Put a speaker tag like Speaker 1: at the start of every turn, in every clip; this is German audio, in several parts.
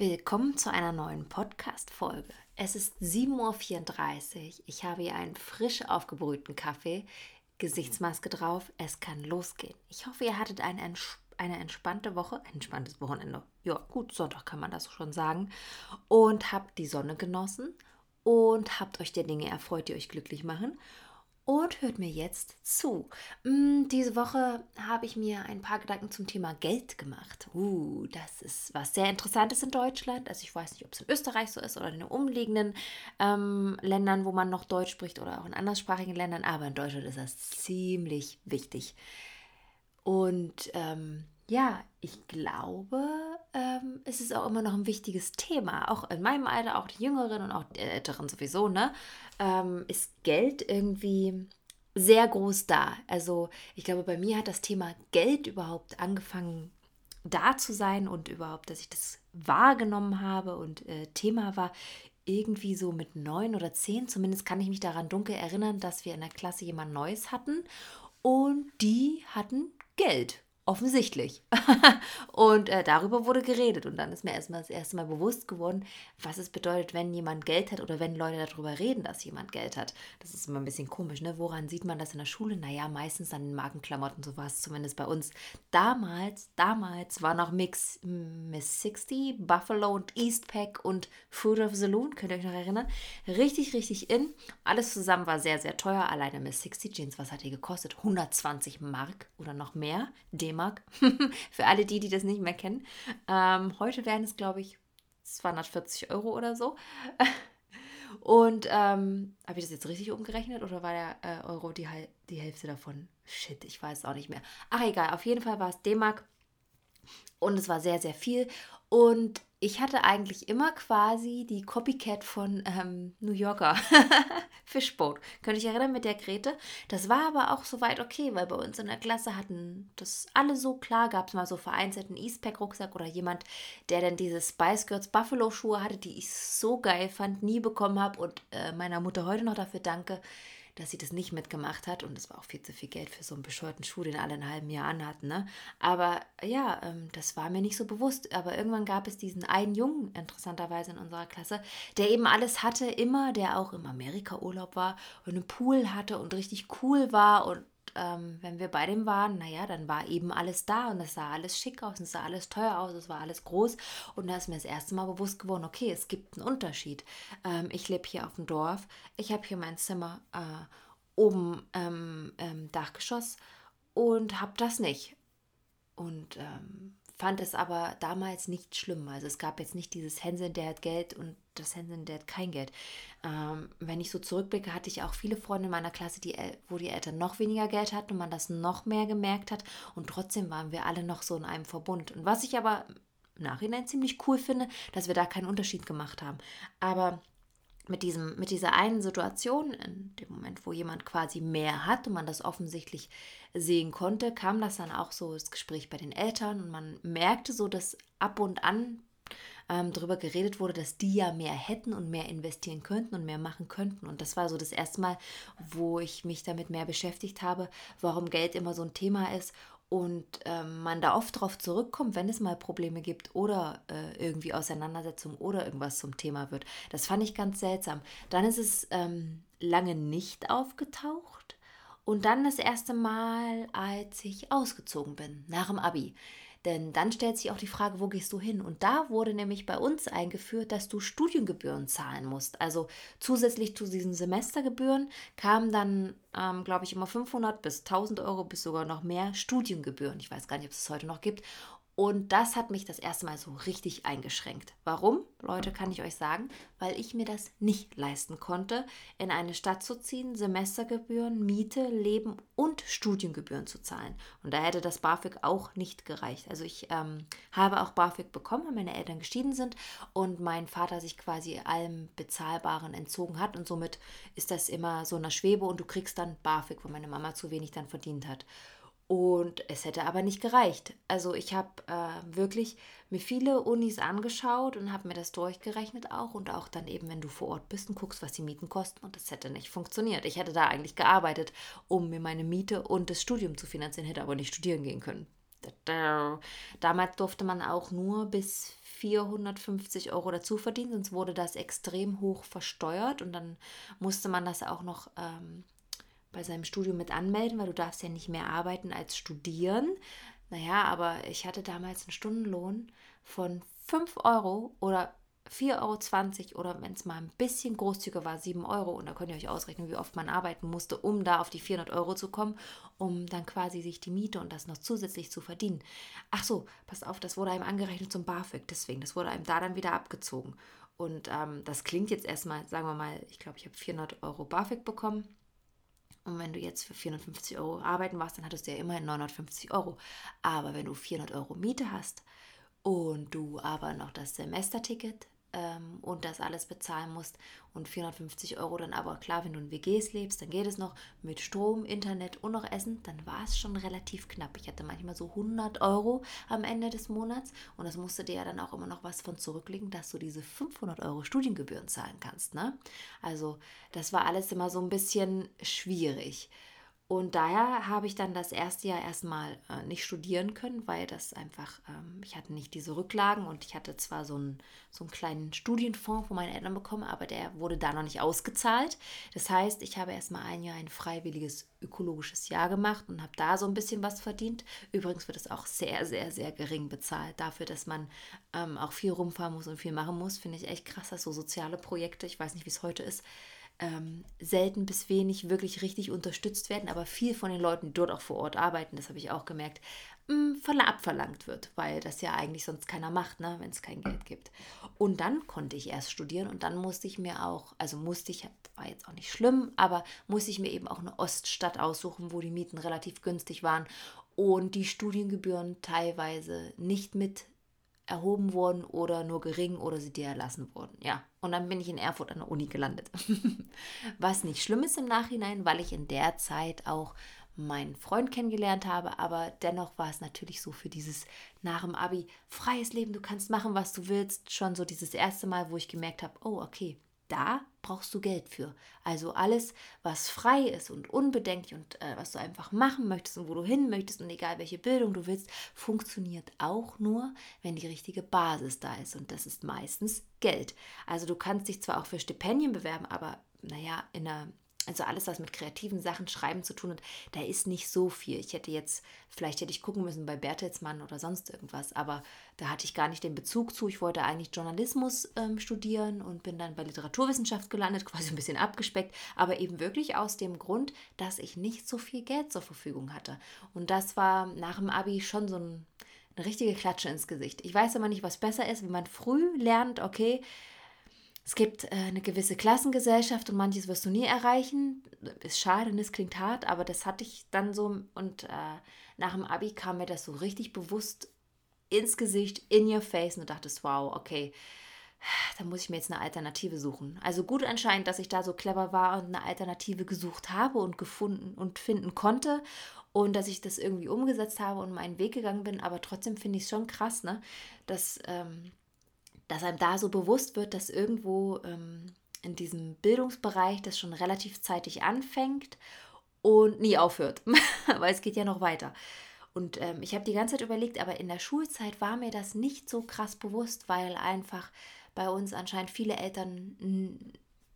Speaker 1: Willkommen zu einer neuen Podcast-Folge. Es ist 7.34 Uhr. Ich habe hier einen frisch aufgebrühten Kaffee, Gesichtsmaske drauf. Es kann losgehen. Ich hoffe, ihr hattet eine, eine entspannte Woche, entspanntes Wochenende. Ja, gut, Sonntag kann man das schon sagen. Und habt die Sonne genossen und habt euch der Dinge erfreut, die euch glücklich machen und hört mir jetzt zu. Mm, diese Woche habe ich mir ein paar Gedanken zum Thema Geld gemacht. Uh, das ist was sehr Interessantes in Deutschland. Also ich weiß nicht, ob es in Österreich so ist oder in den umliegenden ähm, Ländern, wo man noch Deutsch spricht oder auch in anderssprachigen Ländern, aber in Deutschland ist das ziemlich wichtig. Und ähm, ja, ich glaube, ähm, es ist auch immer noch ein wichtiges Thema. Auch in meinem Alter, auch die Jüngeren und auch die Älteren sowieso, ne? Ähm, ist Geld irgendwie sehr groß da. Also ich glaube, bei mir hat das Thema Geld überhaupt angefangen da zu sein und überhaupt, dass ich das wahrgenommen habe und äh, Thema war irgendwie so mit neun oder zehn. Zumindest kann ich mich daran dunkel erinnern, dass wir in der Klasse jemand Neues hatten und die hatten Geld Offensichtlich. und äh, darüber wurde geredet. Und dann ist mir erstmal das erste Mal bewusst geworden, was es bedeutet, wenn jemand Geld hat oder wenn Leute darüber reden, dass jemand Geld hat. Das ist immer ein bisschen komisch, ne? Woran sieht man das in der Schule? Naja, meistens an den Markenklamotten, so war es zumindest bei uns. Damals, damals war noch Mix Miss 60, Buffalo und Eastpack und Fruit of the Loon, könnt ihr euch noch erinnern? Richtig, richtig in. Alles zusammen war sehr, sehr teuer. Alleine Miss 60 Jeans, was hat die gekostet? 120 Mark oder noch mehr. D-Mark D-Mark. Für alle die, die das nicht mehr kennen. Ähm, heute wären es, glaube ich, 240 Euro oder so. Und ähm, habe ich das jetzt richtig umgerechnet oder war der äh, Euro die, die Hälfte davon? Shit, ich weiß auch nicht mehr. Ach egal, auf jeden Fall war es D-Mark und es war sehr, sehr viel. Und ich hatte eigentlich immer quasi die Copycat von ähm, New Yorker Fishboat. Könnte ich erinnern mit der Grete? Das war aber auch soweit okay, weil bei uns in der Klasse hatten das alle so klar. Gab es mal so vereinzelt einen Eastpack-Rucksack oder jemand, der dann diese Spice Girls Buffalo-Schuhe hatte, die ich so geil fand, nie bekommen habe und äh, meiner Mutter heute noch dafür danke, dass sie das nicht mitgemacht hat. Und das war auch viel zu viel Geld für so einen bescheuerten Schuh, den alle ein halben Jahr anhatten. Ne? Aber ja, ähm, das war mir nicht so bewusst. Aber irgendwann gab es diesen einen Jungen, interessanterweise in unserer Klasse, der eben alles hatte, immer, der auch im Amerika-Urlaub war und einen Pool hatte und richtig cool war und ähm, wenn wir bei dem waren, naja, dann war eben alles da und es sah alles schick aus und es sah alles teuer aus, es war alles groß. Und da ist mir das erste Mal bewusst geworden, okay, es gibt einen Unterschied. Ähm, ich lebe hier auf dem Dorf, ich habe hier mein Zimmer äh, oben ähm, im Dachgeschoss und habe das nicht. Und ähm, fand es aber damals nicht schlimm. Also es gab jetzt nicht dieses Hänseln, der hat Geld und das Hänseln, der hat kein Geld. Ähm, wenn ich so zurückblicke, hatte ich auch viele Freunde in meiner Klasse, die, wo die Eltern noch weniger Geld hatten und man das noch mehr gemerkt hat. Und trotzdem waren wir alle noch so in einem Verbund. Und was ich aber im Nachhinein ziemlich cool finde, dass wir da keinen Unterschied gemacht haben. Aber mit, diesem, mit dieser einen Situation, in dem Moment, wo jemand quasi mehr hat und man das offensichtlich sehen konnte, kam das dann auch so das Gespräch bei den Eltern und man merkte so, dass ab und an ähm, darüber geredet wurde, dass die ja mehr hätten und mehr investieren könnten und mehr machen könnten. Und das war so das erste Mal, wo ich mich damit mehr beschäftigt habe, warum Geld immer so ein Thema ist und ähm, man da oft darauf zurückkommt, wenn es mal Probleme gibt oder äh, irgendwie Auseinandersetzungen oder irgendwas zum Thema wird. Das fand ich ganz seltsam. Dann ist es ähm, lange nicht aufgetaucht und dann das erste Mal, als ich ausgezogen bin, nach dem Abi. Denn dann stellt sich auch die Frage, wo gehst du hin? Und da wurde nämlich bei uns eingeführt, dass du Studiengebühren zahlen musst. Also zusätzlich zu diesen Semestergebühren kamen dann, ähm, glaube ich, immer 500 bis 1000 Euro bis sogar noch mehr Studiengebühren. Ich weiß gar nicht, ob es es heute noch gibt. Und das hat mich das erste Mal so richtig eingeschränkt. Warum? Leute, kann ich euch sagen, weil ich mir das nicht leisten konnte, in eine Stadt zu ziehen, Semestergebühren, Miete, Leben und Studiengebühren zu zahlen. Und da hätte das BAföG auch nicht gereicht. Also ich ähm, habe auch BAföG bekommen, weil meine Eltern geschieden sind und mein Vater sich quasi allem Bezahlbaren entzogen hat. Und somit ist das immer so eine Schwebe und du kriegst dann BAföG, weil meine Mama zu wenig dann verdient hat. Und es hätte aber nicht gereicht. Also ich habe äh, wirklich mir viele Unis angeschaut und habe mir das durchgerechnet auch. Und auch dann eben, wenn du vor Ort bist und guckst, was die Mieten kosten. Und das hätte nicht funktioniert. Ich hätte da eigentlich gearbeitet, um mir meine Miete und das Studium zu finanzieren, hätte aber nicht studieren gehen können. Damals durfte man auch nur bis 450 Euro dazu verdient, sonst wurde das extrem hoch versteuert und dann musste man das auch noch ähm, bei seinem Studium mit anmelden, weil du darfst ja nicht mehr arbeiten als studieren. Naja, aber ich hatte damals einen Stundenlohn von 5 Euro oder 4,20 Euro oder wenn es mal ein bisschen großzügiger war, 7 Euro. Und da könnt ihr euch ausrechnen, wie oft man arbeiten musste, um da auf die 400 Euro zu kommen, um dann quasi sich die Miete und das noch zusätzlich zu verdienen. Ach so, passt auf, das wurde einem angerechnet zum BAföG, deswegen, das wurde einem da dann wieder abgezogen. Und ähm, das klingt jetzt erstmal, sagen wir mal, ich glaube, ich habe 400 Euro BAföG bekommen. Und wenn du jetzt für 450 Euro arbeiten warst, dann hattest du ja immerhin 950 Euro. Aber wenn du 400 Euro Miete hast und du aber noch das Semesterticket ähm, und das alles bezahlen musst und 450 Euro dann aber klar, wenn du in WGs lebst, dann geht es noch mit Strom, Internet und noch Essen, dann war es schon relativ knapp. Ich hatte manchmal so 100 Euro am Ende des Monats und das musste dir ja dann auch immer noch was von zurücklegen, dass du diese 500 Euro Studiengebühren zahlen kannst. Ne? Also das war alles immer so ein bisschen schwierig. Und daher habe ich dann das erste Jahr erstmal äh, nicht studieren können, weil das einfach, ähm, ich hatte nicht diese Rücklagen und ich hatte zwar so einen, so einen kleinen Studienfonds von meinen Eltern bekommen, aber der wurde da noch nicht ausgezahlt. Das heißt, ich habe erstmal ein Jahr ein freiwilliges ökologisches Jahr gemacht und habe da so ein bisschen was verdient. Übrigens wird es auch sehr, sehr, sehr gering bezahlt. Dafür, dass man ähm, auch viel rumfahren muss und viel machen muss, finde ich echt krass, dass so soziale Projekte, ich weiß nicht, wie es heute ist, ähm, selten bis wenig wirklich richtig unterstützt werden, aber viel von den Leuten, die dort auch vor Ort arbeiten, das habe ich auch gemerkt, mh, mm, abverlangt wird, weil das ja eigentlich sonst keiner macht, ne, wenn es kein Geld gibt. Und dann konnte ich erst studieren und dann musste ich mir auch, also musste ich, war jetzt auch nicht schlimm, aber musste ich mir eben auch eine Oststadt aussuchen, wo die Mieten relativ günstig waren und die Studiengebühren teilweise nicht mit erhoben wurden oder nur gering oder sie dir erlassen wurden. Ja, und dann bin ich in Erfurt an der Uni gelandet. Was nicht schlimm ist im Nachhinein, weil ich in der Zeit auch meinen Freund kennengelernt habe, aber dennoch war es natürlich so für dieses nach dem Abi freies Leben, du kannst machen, was du willst, schon so dieses erste Mal, wo ich gemerkt habe, oh, okay, da brauchst du Geld für. Also alles, was frei ist und unbedenklich und äh, was du einfach machen möchtest und wo du hin möchtest und egal welche Bildung du willst, funktioniert auch nur, wenn die richtige Basis da ist. Und das ist meistens Geld. Also du kannst dich zwar auch für Stipendien bewerben, aber naja, in einer also alles, was mit kreativen Sachen, Schreiben zu tun hat, da ist nicht so viel. Ich hätte jetzt, vielleicht hätte ich gucken müssen bei Bertelsmann oder sonst irgendwas, aber da hatte ich gar nicht den Bezug zu. Ich wollte eigentlich Journalismus ähm, studieren und bin dann bei Literaturwissenschaft gelandet, quasi ein bisschen abgespeckt, aber eben wirklich aus dem Grund, dass ich nicht so viel Geld zur Verfügung hatte. Und das war nach dem Abi schon so ein, eine richtige Klatsche ins Gesicht. Ich weiß aber nicht, was besser ist, wenn man früh lernt, okay, es gibt äh, eine gewisse Klassengesellschaft und manches wirst du nie erreichen. Ist schade es klingt hart, aber das hatte ich dann so. Und äh, nach dem Abi kam mir das so richtig bewusst ins Gesicht, in your face und du dachtest, wow, okay, da muss ich mir jetzt eine Alternative suchen. Also gut anscheinend, dass ich da so clever war und eine Alternative gesucht habe und gefunden und finden konnte und dass ich das irgendwie umgesetzt habe und meinen Weg gegangen bin. Aber trotzdem finde ich es schon krass, ne? dass ähm, dass einem da so bewusst wird, dass irgendwo ähm, in diesem Bildungsbereich das schon relativ zeitig anfängt und nie aufhört, weil es geht ja noch weiter. Und ähm, ich habe die ganze Zeit überlegt, aber in der Schulzeit war mir das nicht so krass bewusst, weil einfach bei uns anscheinend viele Eltern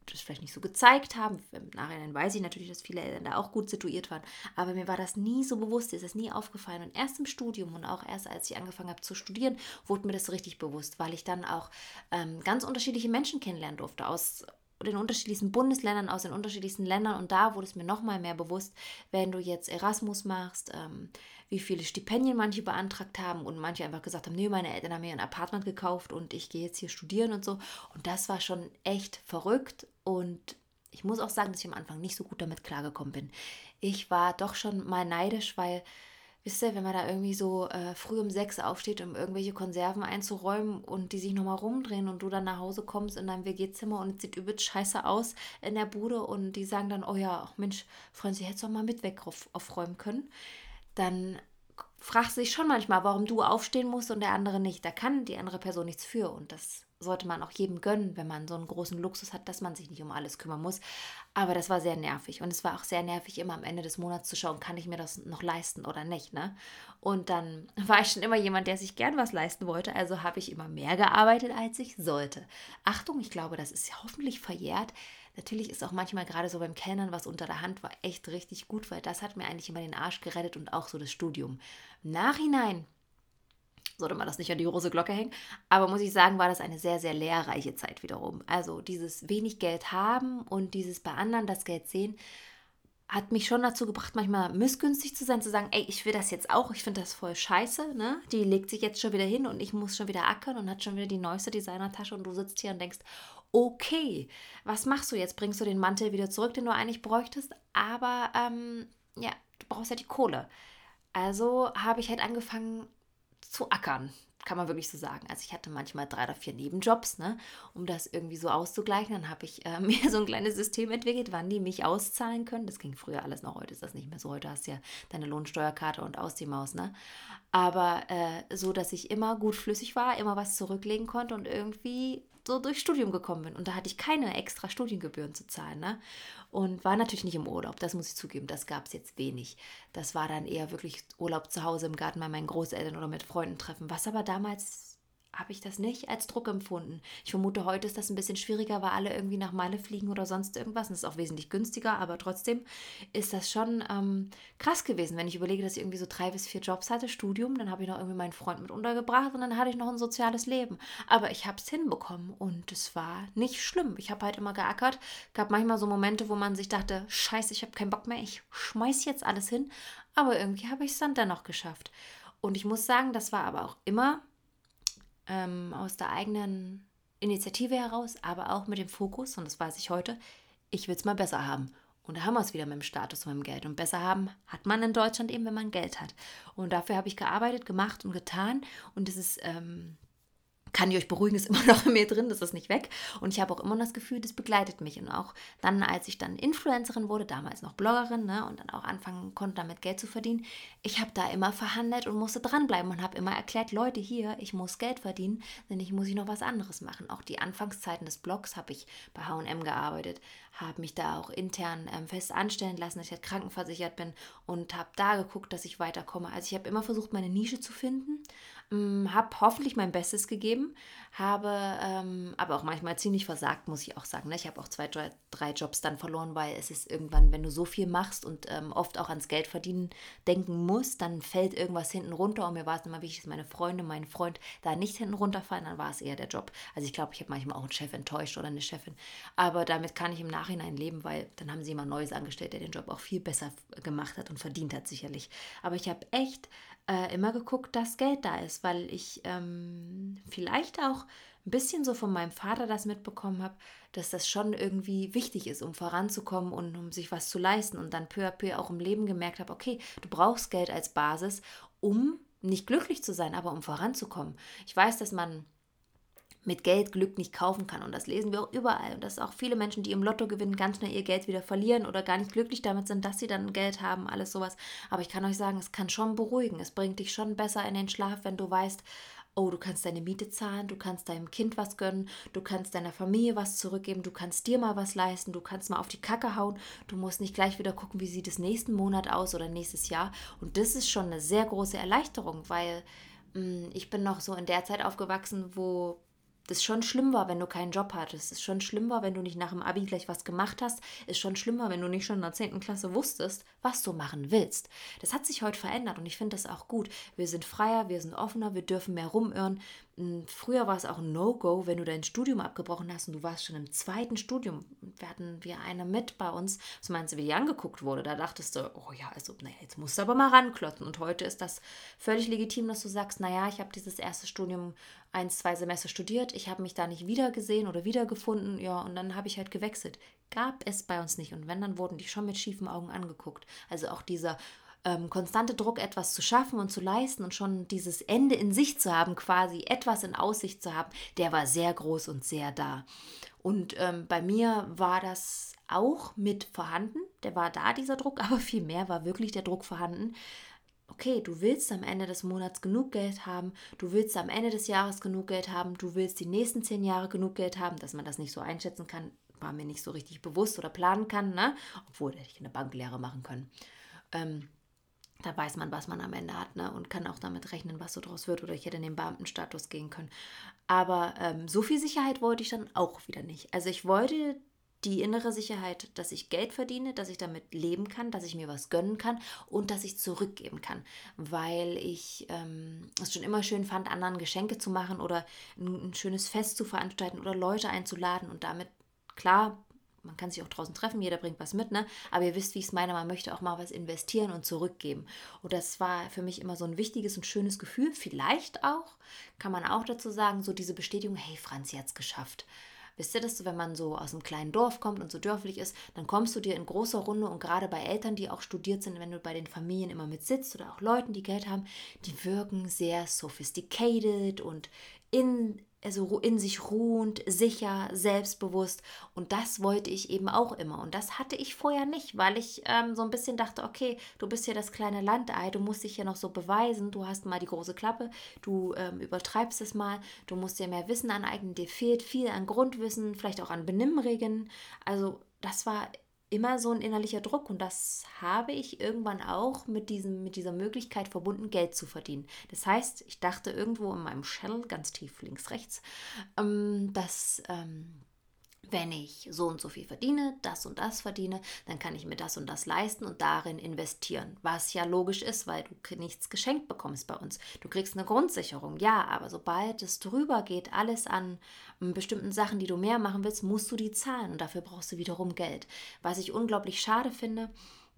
Speaker 1: das vielleicht nicht so gezeigt haben. Im Nachhinein weiß ich natürlich, dass viele Eltern da auch gut situiert waren, aber mir war das nie so bewusst, ist das nie aufgefallen. Und erst im Studium und auch erst als ich angefangen habe zu studieren, wurde mir das richtig bewusst, weil ich dann auch ähm, ganz unterschiedliche Menschen kennenlernen durfte aus den unterschiedlichsten Bundesländern, aus den unterschiedlichsten Ländern. Und da wurde es mir nochmal mehr bewusst, wenn du jetzt Erasmus machst, ähm, wie viele Stipendien manche beantragt haben und manche einfach gesagt haben, nee, meine Eltern haben mir ein Apartment gekauft und ich gehe jetzt hier studieren und so. Und das war schon echt verrückt und ich muss auch sagen, dass ich am Anfang nicht so gut damit klargekommen bin. Ich war doch schon mal neidisch, weil Wisst ihr, wenn man da irgendwie so äh, früh um sechs aufsteht, um irgendwelche Konserven einzuräumen und die sich nochmal rumdrehen und du dann nach Hause kommst in deinem WG-Zimmer und es sieht übelst scheiße aus in der Bude und die sagen dann, oh ja, Mensch, Freund, Sie hättest doch mal mit weg auf, aufräumen können, dann fragst du dich schon manchmal, warum du aufstehen musst und der andere nicht. Da kann die andere Person nichts für und das sollte man auch jedem gönnen, wenn man so einen großen Luxus hat, dass man sich nicht um alles kümmern muss. Aber das war sehr nervig und es war auch sehr nervig, immer am Ende des Monats zu schauen, kann ich mir das noch leisten oder nicht. Ne? Und dann war ich schon immer jemand, der sich gern was leisten wollte, also habe ich immer mehr gearbeitet, als ich sollte. Achtung, ich glaube, das ist hoffentlich verjährt. Natürlich ist auch manchmal gerade so beim Kellnern was unter der Hand war echt richtig gut, weil das hat mir eigentlich immer den Arsch gerettet und auch so das Studium. Nachhinein sollte man das nicht an die große Glocke hängen. Aber muss ich sagen, war das eine sehr, sehr lehrreiche Zeit wiederum. Also dieses wenig Geld haben und dieses bei anderen das Geld sehen, hat mich schon dazu gebracht, manchmal missgünstig zu sein, zu sagen, ey, ich will das jetzt auch, ich finde das voll scheiße, ne? Die legt sich jetzt schon wieder hin und ich muss schon wieder ackern und hat schon wieder die neueste Designertasche und du sitzt hier und denkst, okay, was machst du jetzt? Bringst du den Mantel wieder zurück, den du eigentlich bräuchtest? Aber ähm, ja, du brauchst ja die Kohle. Also habe ich halt angefangen zu ackern, kann man wirklich so sagen. Also ich hatte manchmal drei oder vier Nebenjobs, ne, um das irgendwie so auszugleichen. Dann habe ich äh, mir so ein kleines System entwickelt, wann die mich auszahlen können. Das ging früher alles noch, heute ist das nicht mehr so. Heute hast du ja deine Lohnsteuerkarte und aus die Maus, ne? Aber äh, so, dass ich immer gut flüssig war, immer was zurücklegen konnte und irgendwie so durchs Studium gekommen bin. Und da hatte ich keine extra Studiengebühren zu zahlen. Ne? Und war natürlich nicht im Urlaub, das muss ich zugeben, das gab es jetzt wenig. Das war dann eher wirklich Urlaub zu Hause im Garten bei meinen Großeltern oder mit Freunden treffen, was aber damals habe ich das nicht als Druck empfunden. Ich vermute, heute ist das ein bisschen schwieriger, weil alle irgendwie nach Malle fliegen oder sonst irgendwas. Und das ist auch wesentlich günstiger, aber trotzdem ist das schon ähm, krass gewesen, wenn ich überlege, dass ich irgendwie so drei bis vier Jobs hatte, Studium, dann habe ich noch irgendwie meinen Freund mit untergebracht und dann hatte ich noch ein soziales Leben. Aber ich habe es hinbekommen und es war nicht schlimm. Ich habe halt immer geackert. Gab manchmal so Momente, wo man sich dachte, scheiße, ich habe keinen Bock mehr, ich schmeiß jetzt alles hin. Aber irgendwie habe ich es dann dennoch geschafft. Und ich muss sagen, das war aber auch immer ähm, aus der eigenen Initiative heraus, aber auch mit dem Fokus, und das weiß ich heute, ich will es mal besser haben. Und da haben wir es wieder mit dem Status und mit dem Geld. Und besser haben hat man in Deutschland eben, wenn man Geld hat. Und dafür habe ich gearbeitet, gemacht und getan. Und es ist ähm, kann ich euch beruhigen, ist immer noch in mir drin, das ist nicht weg. Und ich habe auch immer das Gefühl, das begleitet mich. Und auch dann, als ich dann Influencerin wurde, damals noch Bloggerin, ne, und dann auch anfangen konnte, damit Geld zu verdienen, ich habe da immer verhandelt und musste dranbleiben und habe immer erklärt, Leute, hier, ich muss Geld verdienen, denn ich muss ich noch was anderes machen. Auch die Anfangszeiten des Blogs habe ich bei H&M gearbeitet, habe mich da auch intern ähm, fest anstellen lassen, dass ich halt krankenversichert bin und habe da geguckt, dass ich weiterkomme. Also ich habe immer versucht, meine Nische zu finden habe hoffentlich mein Bestes gegeben, habe ähm, aber auch manchmal ziemlich versagt, muss ich auch sagen. Ne? Ich habe auch zwei, drei, drei, Jobs dann verloren, weil es ist irgendwann, wenn du so viel machst und ähm, oft auch ans Geld verdienen denken musst, dann fällt irgendwas hinten runter. Und mir war es immer wichtig, dass meine Freunde, mein Freund da nicht hinten runterfallen, dann war es eher der Job. Also ich glaube, ich habe manchmal auch einen Chef enttäuscht oder eine Chefin. Aber damit kann ich im Nachhinein leben, weil dann haben sie jemand Neues angestellt, der den Job auch viel besser gemacht hat und verdient hat, sicherlich. Aber ich habe echt äh, immer geguckt, dass Geld da ist, weil ich ähm, vielleicht auch ein bisschen so von meinem Vater das mitbekommen habe, dass das schon irgendwie wichtig ist, um voranzukommen und um sich was zu leisten und dann peu à peu auch im Leben gemerkt habe, okay, du brauchst Geld als Basis, um nicht glücklich zu sein, aber um voranzukommen. Ich weiß, dass man mit Geld Glück nicht kaufen kann. Und das lesen wir auch überall. Und dass auch viele Menschen, die im Lotto gewinnen, ganz schnell ihr Geld wieder verlieren oder gar nicht glücklich damit sind, dass sie dann Geld haben, alles sowas. Aber ich kann euch sagen, es kann schon beruhigen. Es bringt dich schon besser in den Schlaf, wenn du weißt, oh, du kannst deine Miete zahlen, du kannst deinem Kind was gönnen, du kannst deiner Familie was zurückgeben, du kannst dir mal was leisten, du kannst mal auf die Kacke hauen, du musst nicht gleich wieder gucken, wie sieht es nächsten Monat aus oder nächstes Jahr. Und das ist schon eine sehr große Erleichterung, weil mh, mm, ich bin noch so in der Zeit aufgewachsen, wo das schon schlimm war, wenn du keinen Job hattest. Es ist schon schlimm war, wenn du nicht nach dem Abi gleich was gemacht hast. Es ist schon schlimmer, wenn du nicht schon in der 10. Klasse wusstest, was du machen willst. Das hat sich heute verändert und ich finde das auch gut. Wir sind freier, wir sind offener, wir dürfen mehr rumirren. Hm, früher war es auch ein No-Go, wenn du dein Studium abgebrochen hast und du warst schon im zweiten Studium. Wir hatten wir eine mit bei uns, was meinst du, wie die angeguckt wurde? Da dachtest du, oh ja, also, naja, jetzt musst du aber mal ranklotzen. Und heute ist das völlig legitim, dass du sagst, naja, ich habe dieses erste Studium ein, zwei Semester studiert, ich habe mich da nicht wiedergesehen oder wiedergefunden, ja, und dann habe ich halt gewechselt. Gab es bei uns nicht. Und wenn, dann wurden die schon mit schiefen Augen angeguckt. Also auch dieser ähm, konstante Druck, etwas zu schaffen und zu leisten und schon dieses Ende in sich zu haben, quasi etwas in Aussicht zu haben, der war sehr groß und sehr da. Und ähm, bei mir war das auch mit vorhanden. Der war da, dieser Druck, aber viel mehr war wirklich der Druck vorhanden, okay, du willst am Ende des Monats genug Geld haben, du willst am Ende des Jahres genug Geld haben, du willst die nächsten zehn Jahre genug Geld haben, dass man das nicht so einschätzen kann, war mir nicht so richtig bewusst oder planen kann, ne? Obwohl, hätte ich eine Banklehre machen können. Ähm, da weiß man, was man am Ende hat ne? und kann auch damit rechnen, was so draus wird. Oder ich hätte in den Beamtenstatus gehen können. Aber ähm, so viel Sicherheit wollte ich dann auch wieder nicht. Also ich wollte die innere Sicherheit, dass ich Geld verdiene, dass ich damit leben kann, dass ich mir was gönnen kann und dass ich zurückgeben kann, weil ich ähm, es schon immer schön fand, anderen Geschenke zu machen oder ein, ein schönes Fest zu veranstalten oder Leute einzuladen und damit, klar, man kann sich auch draußen treffen, jeder bringt was mit, ne? Aber ihr wisst, wie ich es meine, man möchte auch mal was investieren und zurückgeben. Und das war für mich immer so ein wichtiges und schönes Gefühl. Vielleicht auch, kann man auch dazu sagen, so diese Bestätigung, hey, Franzi hat es geschafft. Wisst ihr das, wenn man so aus einem kleinen Dorf kommt und so dörflich ist, dann kommst du dir in großer Runde und gerade bei Eltern, die auch studiert sind, wenn du bei den Familien immer mit sitzt oder auch Leuten, die Geld haben, die wirken sehr sophisticated und in also in sich ruhend, sicher, selbstbewusst. Und das wollte ich eben auch immer. Und das hatte ich vorher nicht, weil ich ähm, so ein bisschen dachte, okay, du bist hier das kleine Landei, du musst dich hier noch so beweisen, du hast mal die große Klappe, du ähm, übertreibst es mal, du musst dir mehr Wissen aneignen, dir fehlt viel an Grundwissen, vielleicht auch an Benimmregeln. Also das war immer so ein innerlicher Druck und das habe ich irgendwann auch mit, diesem, mit dieser Möglichkeit verbunden, Geld zu verdienen. Das heißt, ich dachte irgendwo in meinem Shell, ganz tief links, rechts, ähm, dass ähm, wenn ich so und so viel verdiene, das und das verdiene, dann kann ich mir das und das leisten und darin investieren. Was ja logisch ist, weil du nichts geschenkt bekommst bei uns. Du kriegst eine Grundsicherung, ja, aber sobald es drüber geht, alles an hm, bestimmten Sachen, die du mehr machen willst, musst du die zahlen und dafür brauchst du wiederum Geld. Was ich unglaublich schade finde,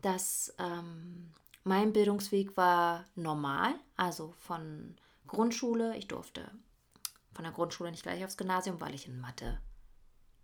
Speaker 1: dass ähm, mein Bildungsweg war normal, also von Grundschule. Ich durfte von der Grundschule nicht gleich aufs Gymnasium, weil ich in Mathe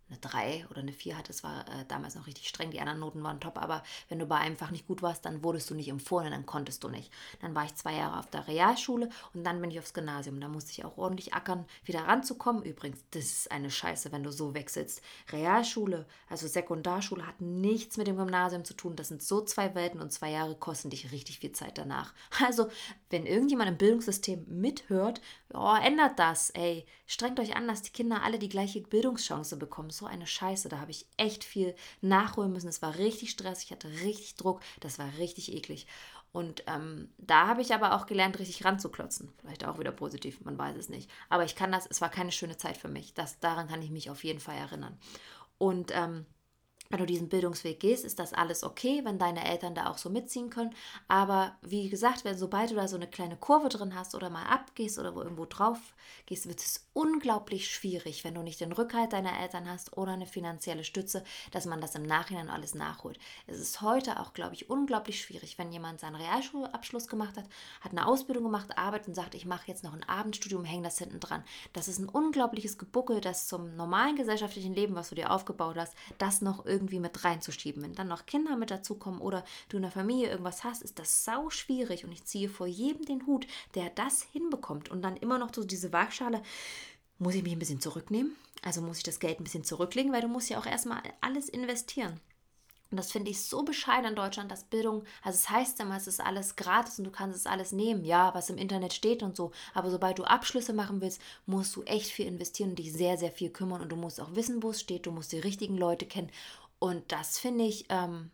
Speaker 1: eine 3 oder eine 4 hatte, das war äh, damals noch richtig streng, die anderen Noten waren top, aber wenn du bei einem Fach nicht gut warst, dann wurdest du nicht empfohlen, dann konntest du nicht. Dann war ich zwei Jahre auf der Realschule und dann bin ich aufs Gymnasium. Da musste ich auch ordentlich ackern, wieder ranzukommen. Übrigens, das ist eine Scheiße, wenn du so wechselst. Realschule, also Sekundarschule, hat nichts mit dem Gymnasium zu tun. Das sind so zwei Welten und zwei Jahre kosten dich richtig viel Zeit danach. Also, wenn irgendjemand im Bildungssystem mithört, oh, ändert das, ey. Strengt euch an, dass die Kinder alle die gleiche Bildungschance bekommen. So eine Scheiße. Da habe ich echt viel nachholen müssen. Es war richtig stressig, ich hatte richtig Druck. Das war richtig eklig. Und ähm, da habe ich aber auch gelernt, richtig ranzuklotzen. Vielleicht auch wieder positiv, man weiß es nicht. Aber ich kann das, es war keine schöne Zeit für mich. Das, daran kann ich mich auf jeden Fall erinnern. Und ähm, wenn du diesen Bildungsweg gehst, ist das alles okay, wenn deine Eltern da auch so mitziehen können. Aber wie gesagt, wenn sobald du da so eine kleine Kurve drin hast oder mal abgehst oder wo irgendwo drauf gehst, wird es unglaublich schwierig, wenn du nicht den Rückhalt deiner Eltern hast oder eine finanzielle Stütze, dass man das im Nachhinein alles nachholt. Es ist heute auch, glaube ich, unglaublich schwierig, wenn jemand seinen Realschulabschluss gemacht hat, hat eine Ausbildung gemacht, arbeitet und sagt, ich mache jetzt noch ein Abendstudium, hänge das hinten dran. Das ist ein unglaubliches Gebuckel, das zum normalen gesellschaftlichen Leben, was du dir aufgebaut hast, das noch irgendwie irgendwie mit reinzuschieben. Wenn dann noch Kinder mit dazukommen oder du in der Familie irgendwas hast, ist das sau schwierig und ich ziehe vor jedem den Hut, der das hinbekommt und dann immer noch so diese Waagschale, muss ich mich ein bisschen zurücknehmen? Also muss ich das Geld ein bisschen zurücklegen, weil du musst ja auch erstmal alles investieren. Und das finde ich so bescheiden in Deutschland, dass Bildung, also es heißt immer, es ist alles gratis und du kannst es alles nehmen, ja, was im Internet steht und so. Aber sobald du Abschlüsse machen willst, musst du echt viel investieren und dich sehr, sehr viel kümmern. Und du musst auch wissen, wo es steht, du musst die richtigen Leute kennen. Und das finde ich ähm,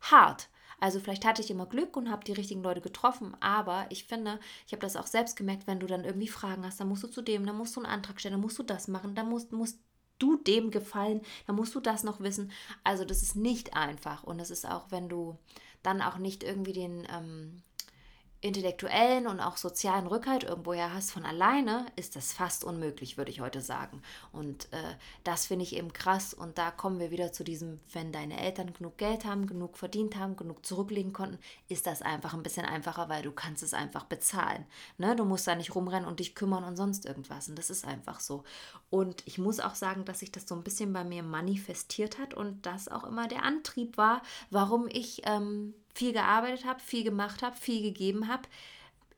Speaker 1: hart. Also vielleicht hatte ich immer Glück und habe die richtigen Leute getroffen, aber ich finde, ich habe das auch selbst gemerkt, wenn du dann irgendwie Fragen hast, dann musst du zu dem, dann musst du einen Antrag stellen, dann musst du das machen, dann musst, musst du dem gefallen, dann musst du das noch wissen. Also das ist nicht einfach und es ist auch, wenn du dann auch nicht irgendwie den ähm, intellektuellen und auch sozialen Rückhalt irgendwoher hast von alleine, ist das fast unmöglich, würde ich heute sagen. Und äh, das finde ich eben krass. Und da kommen wir wieder zu diesem, wenn deine Eltern genug Geld haben, genug verdient haben, genug zurücklegen konnten, ist das einfach ein bisschen einfacher, weil du kannst es einfach bezahlen. Ne? Du musst da nicht rumrennen und dich kümmern und sonst irgendwas. Und das ist einfach so. Und ich muss auch sagen, dass sich das so ein bisschen bei mir manifestiert hat und das auch immer der Antrieb war, warum ich ähm, viel gearbeitet habe, viel gemacht habe, viel gegeben habe,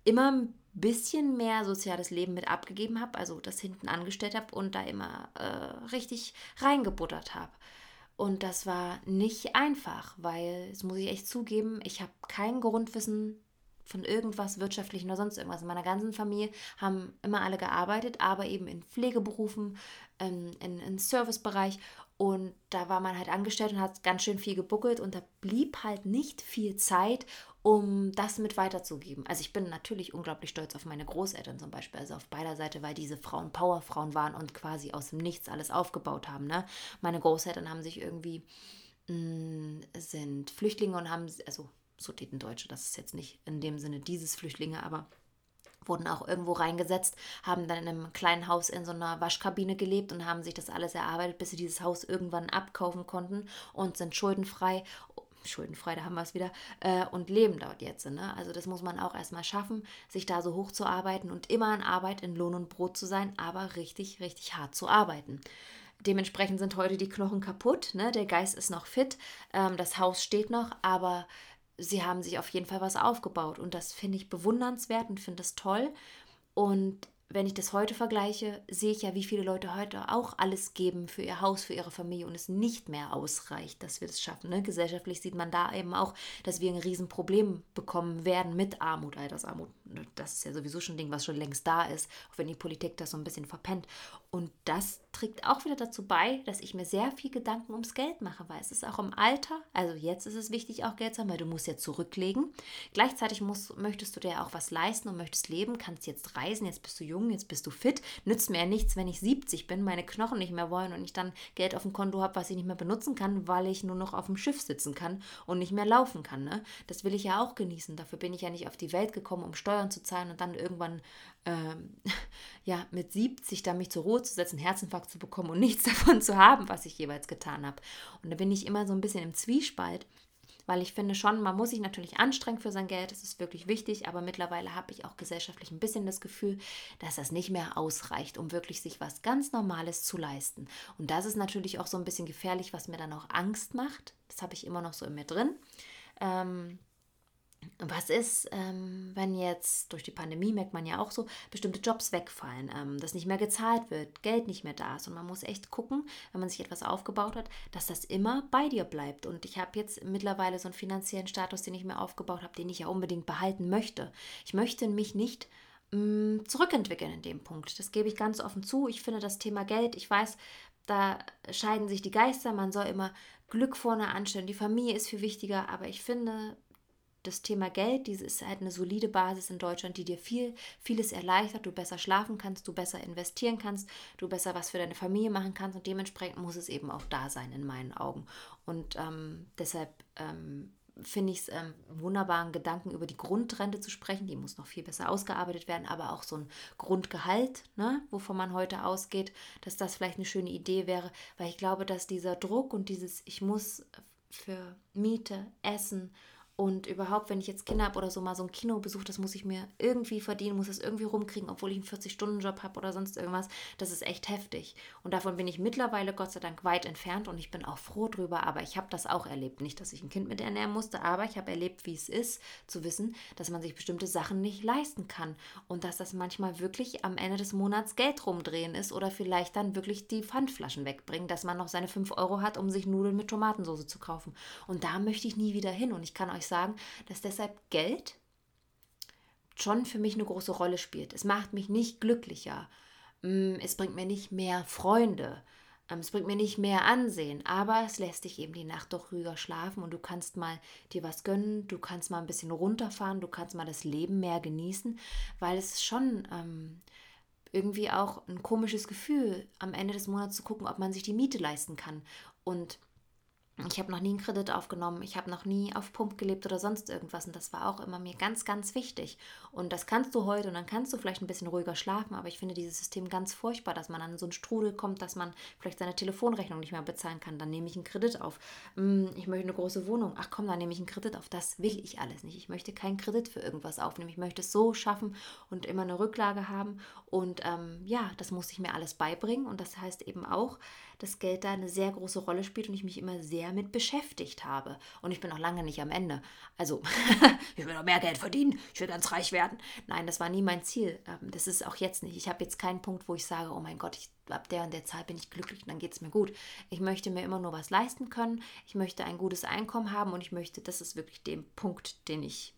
Speaker 1: immer ein bisschen mehr soziales Leben mit abgegeben habe, also das hinten angestellt habe und da immer äh, richtig reingebuttert habe. Und das war nicht einfach, weil, das muss ich echt zugeben, ich habe kein Grundwissen von irgendwas wirtschaftlichen oder sonst irgendwas. In meiner ganzen Familie haben immer alle gearbeitet, aber eben in Pflegeberufen, in, in, in Servicebereich. Und da war man halt angestellt und hat ganz schön viel gebuckelt und da blieb halt nicht viel Zeit, um das mit weiterzugeben. Also ich bin natürlich unglaublich stolz auf meine Großeltern zum Beispiel, also auf beider Seite, weil diese Frauen Powerfrauen waren und quasi aus dem Nichts alles aufgebaut haben. Ne? Meine Großeltern haben sich irgendwie, mh, mm, sind Flüchtlinge und haben, also Sudetendeutsche, das ist jetzt nicht in dem Sinne dieses Flüchtlinge, aber wurden auch irgendwo reingesetzt, haben dann in einem kleinen Haus in so einer Waschkabine gelebt und haben sich das alles erarbeitet, bis sie dieses Haus irgendwann abkaufen konnten und sind schuldenfrei. Schuldenfrei, da haben wir es wieder, äh, und leben dort jetzt. Ne? Also das muss man auch erstmal schaffen, sich da so hoch zu arbeiten und immer in Arbeit, in Lohn und Brot zu sein, aber richtig, richtig hart zu arbeiten. Dementsprechend sind heute die Knochen kaputt, ne? der Geist ist noch fit, ähm, das Haus steht noch, aber sie haben sich auf jeden Fall was aufgebaut und das finde ich bewundernswert und finde es toll. Und wenn ich das heute vergleiche, sehe ich ja, wie viele Leute heute auch alles geben für ihr Haus, für ihre Familie und es nicht mehr ausreicht, dass wir das schaffen. Ne? Gesellschaftlich sieht man da eben auch, dass wir ein Riesenproblem bekommen werden mit Armut, Altersarmut. Das ist ja sowieso schon ein Ding, was schon längst da ist, auch wenn die Politik das so ein bisschen verpennt. Und das trägt auch wieder dazu bei, dass ich mir sehr viel Gedanken ums Geld mache, weil es ist auch im Alter, also jetzt ist es wichtig, auch Geld zu haben, weil du musst ja zurücklegen. Gleichzeitig musst, möchtest du dir auch was leisten und möchtest leben, kannst jetzt reisen, jetzt bist du jung, jetzt bist du fit. Nützt mir ja nichts, wenn ich 70 bin, meine Knochen nicht mehr wollen und ich dann Geld auf dem Konto habe, was ich nicht mehr benutzen kann, weil ich nur noch auf dem Schiff sitzen kann und nicht mehr laufen kann. Ne? Das will ich ja auch genießen. Dafür bin ich ja nicht auf die Welt gekommen, um Steuern zu zahlen und dann irgendwann ähm, ja, mit 70 da mich zur Ruhe zu setzen, Herzinfarkt zu bekommen und nichts davon zu haben, was ich jeweils getan habe. Und da bin ich immer so ein bisschen im Zwiespalt, weil ich finde schon, man muss sich natürlich anstrengen für sein Geld, das ist wirklich wichtig, aber mittlerweile habe ich auch gesellschaftlich ein bisschen das Gefühl, dass das nicht mehr ausreicht, um wirklich sich was ganz Normales zu leisten. Und das ist natürlich auch so ein bisschen gefährlich, was mir dann auch Angst macht. Das habe ich immer noch so in mir drin. Ähm, was ist, ähm, wenn jetzt durch die Pandemie, merkt man ja auch so, bestimmte Jobs wegfallen, ähm, dass nicht mehr gezahlt wird, Geld nicht mehr da ist. Und man muss echt gucken, wenn man sich etwas aufgebaut hat, dass das immer bei dir bleibt. Und ich habe jetzt mittlerweile so einen finanziellen Status, den ich mir aufgebaut habe, den ich ja unbedingt behalten möchte. Ich möchte mich nicht mh, mm, zurückentwickeln in dem Punkt. Das gebe ich ganz offen zu. Ich finde das Thema Geld, ich weiß, da scheiden sich die Geister. Man soll immer Glück vorne anstellen. Die Familie ist viel wichtiger, aber ich finde, das Thema Geld, diese ist halt eine solide Basis in Deutschland, die dir viel, vieles erleichtert, du besser schlafen kannst, du besser investieren kannst, du besser was für deine Familie machen kannst und dementsprechend muss es eben auch da sein in meinen Augen. Und ähm, deshalb ähm, finde ich es ähm, wunderbaren Gedanken, über die Grundrente zu sprechen. Die muss noch viel besser ausgearbeitet werden, aber auch so ein Grundgehalt, ne, wovon man heute ausgeht, dass das vielleicht eine schöne Idee wäre, weil ich glaube, dass dieser Druck und dieses, ich muss für Miete, Essen, und überhaupt, wenn ich jetzt Kinder habe oder so mal so ein Kinobesuch, das muss ich mir irgendwie verdienen, muss das irgendwie rumkriegen, obwohl ich einen 40-Stunden-Job habe oder sonst irgendwas. Das ist echt heftig. Und davon bin ich mittlerweile Gott sei Dank weit entfernt und ich bin auch froh drüber. Aber ich habe das auch erlebt. Nicht, dass ich ein Kind mit ernähren musste, aber ich habe erlebt, wie es ist, zu wissen, dass man sich bestimmte Sachen nicht leisten kann. Und dass das manchmal wirklich am Ende des Monats Geld rumdrehen ist oder vielleicht dann wirklich die Pfandflaschen wegbringen, dass man noch seine 5 Euro hat, um sich Nudeln mit Tomatensauce zu kaufen. Und da möchte ich nie wieder hin. Und ich kann euch sagen, dass deshalb Geld schon für mich eine große Rolle spielt. Es macht mich nicht glücklicher. Mm, es bringt mir nicht mehr Freunde. Ähm, es bringt mir nicht mehr Ansehen, aber es lässt dich eben die Nacht doch ruhiger schlafen und du kannst mal dir was gönnen, du kannst mal ein bisschen runterfahren, du kannst mal das Leben mehr genießen, weil es ist schon ähm, irgendwie auch ein komisches Gefühl, am Ende des Monats zu gucken, ob man sich die Miete leisten kann. Und ich habe noch nie einen Kredit aufgenommen, ich habe noch nie auf Pump gelebt oder sonst irgendwas und das war auch immer mir ganz, ganz wichtig. Und das kannst du heute und dann kannst du vielleicht ein bisschen ruhiger schlafen, aber ich finde dieses System ganz furchtbar, dass man an so einen Strudel kommt, dass man vielleicht seine Telefonrechnung nicht mehr bezahlen kann. Dann nehme ich einen Kredit auf. Hm, ich möchte eine große Wohnung. Ach komm, dann nehme ich einen Kredit auf. Das will ich alles nicht. Ich möchte keinen Kredit für irgendwas aufnehmen. Ich möchte es so schaffen und immer eine Rücklage haben. Und ähm, ja, das muss ich mir alles beibringen und das heißt eben auch, dass Geld da eine sehr große Rolle spielt und ich mich immer sehr mit beschäftigt habe. Und ich bin noch lange nicht am Ende. Also, ich will noch mehr Geld verdienen, ich will ganz reich werden. Nein, das war nie mein Ziel. Ähm, das ist auch jetzt nicht. Ich habe jetzt keinen Punkt, wo ich sage, oh mein Gott, ich, ab der und der Zahl bin ich glücklich und dann geht es mir gut. Ich möchte mir immer nur was leisten können. Ich möchte ein gutes Einkommen haben und ich möchte, das ist wirklich der Punkt, den ich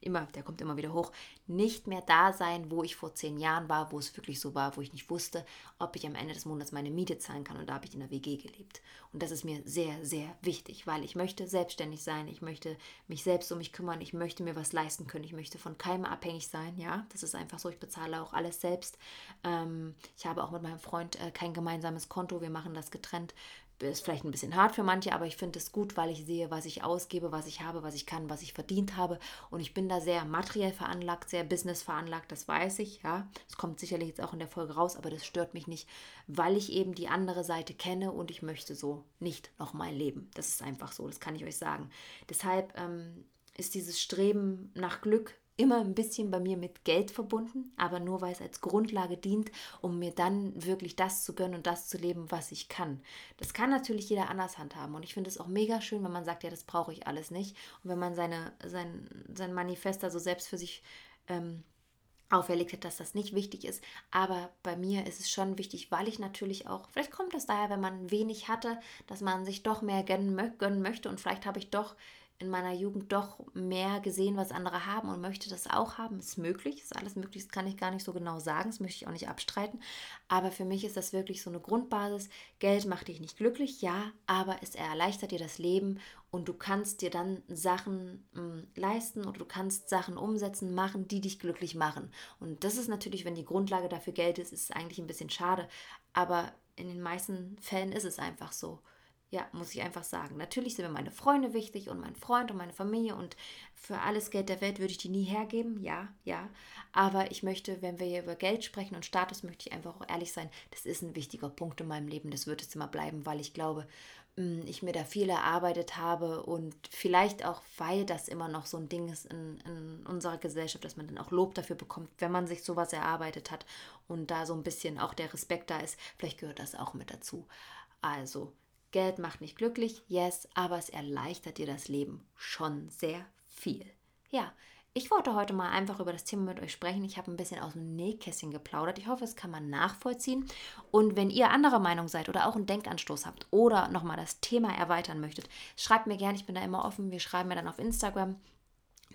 Speaker 1: immer, der kommt immer wieder hoch, nicht mehr da sein, wo ich vor zehn Jahren war, wo es wirklich so war, wo ich nicht wusste, ob ich am Ende des Monats meine Miete zahlen kann. Und da habe ich in der WG gelebt. Und das ist mir sehr, sehr wichtig, weil ich möchte selbstständig sein, ich möchte mich selbst um mich kümmern, ich möchte mir was leisten können, ich möchte von keinem abhängig sein. Ja, das ist einfach so. Ich bezahle auch alles selbst. Ähm, ich habe auch mit meinem Freund äh, kein gemeinsames Konto. Wir machen das getrennt ist vielleicht ein bisschen hart für manche, aber ich finde es gut, weil ich sehe, was ich ausgebe, was ich habe, was ich kann, was ich verdient habe. Und ich bin da sehr materiell veranlagt, sehr business veranlagt, das weiß ich, ja. Es kommt sicherlich jetzt auch in der Folge raus, aber das stört mich nicht, weil ich eben die andere Seite kenne und ich möchte so nicht nochmal leben. Das ist einfach so, das kann ich euch sagen. Deshalb ähm, ist dieses Streben nach Glück immer ein bisschen bei mir mit Geld verbunden, aber nur weil es als Grundlage dient, um mir dann wirklich das zu gönnen und das zu leben, was ich kann. Das kann natürlich jeder anders handhaben und ich finde es auch mega schön, wenn man sagt, ja, das brauche ich alles nicht und wenn man seine, sein, sein Manifest also selbst für sich ähm, auferlegt hat, dass das nicht wichtig ist. Aber bei mir ist es schon wichtig, weil ich natürlich auch, vielleicht kommt das daher, wenn man wenig hatte, dass man sich doch mehr gönnen, gönnen möchte und vielleicht habe ich doch in meiner Jugend doch mehr gesehen, was andere haben und möchte das auch haben. Ist möglich, ist alles möglich, das kann ich gar nicht so genau sagen, das möchte ich auch nicht abstreiten. Aber für mich ist das wirklich so eine Grundbasis. Geld macht dich nicht glücklich, ja, aber es erleichtert dir das Leben und du kannst dir dann Sachen mh, hm, leisten oder du kannst Sachen umsetzen, machen, die dich glücklich machen. Und das ist natürlich, wenn die Grundlage dafür Geld ist, ist es eigentlich ein bisschen schade. Aber in den meisten Fällen ist es einfach so. Ja, muss ich einfach sagen. Natürlich sind mir meine Freunde wichtig und mein Freund und meine Familie und für alles Geld der Welt würde ich die nie hergeben. Ja, ja. Aber ich möchte, wenn wir hier über Geld sprechen und Status, möchte ich einfach auch ehrlich sein, das ist ein wichtiger Punkt in meinem Leben. Das wird es immer bleiben, weil ich glaube, mm, ich mir da viel erarbeitet habe und vielleicht auch, weil das immer noch so ein Ding ist in, in unserer Gesellschaft, dass man dann auch Lob dafür bekommt, wenn man sich sowas erarbeitet hat und da so ein bisschen auch der Respekt da ist. Vielleicht gehört das auch mit dazu. Also, Geld macht nicht glücklich, yes, aber es erleichtert dir das Leben schon sehr viel. Ja, ich wollte heute mal einfach über das Thema mit euch sprechen. Ich habe ein bisschen aus dem Nähkästchen geplaudert. Ich hoffe, es kann man nachvollziehen. Und wenn ihr anderer Meinung seid oder auch einen Denkanstoß habt oder nochmal das Thema erweitern möchtet, schreibt mir gerne. Ich bin da immer offen. Wir schreiben mir dann auf Instagram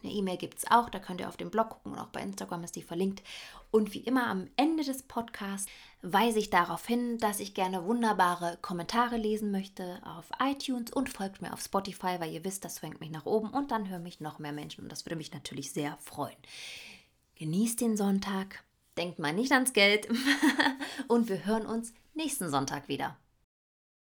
Speaker 1: eine E-Mail gibt es auch, da könnt ihr auf dem Blog gucken und auch bei Instagram ist die verlinkt. Und wie immer am Ende des Podcasts weise ich darauf hin, dass ich gerne wunderbare Kommentare lesen möchte auf iTunes und folgt mir auf Spotify, weil ihr wisst, das fängt mich nach oben und dann hören mich noch mehr Menschen und das würde mich natürlich sehr freuen. Genießt den Sonntag, denkt mal nicht ans Geld und wir hören uns nächsten Sonntag wieder.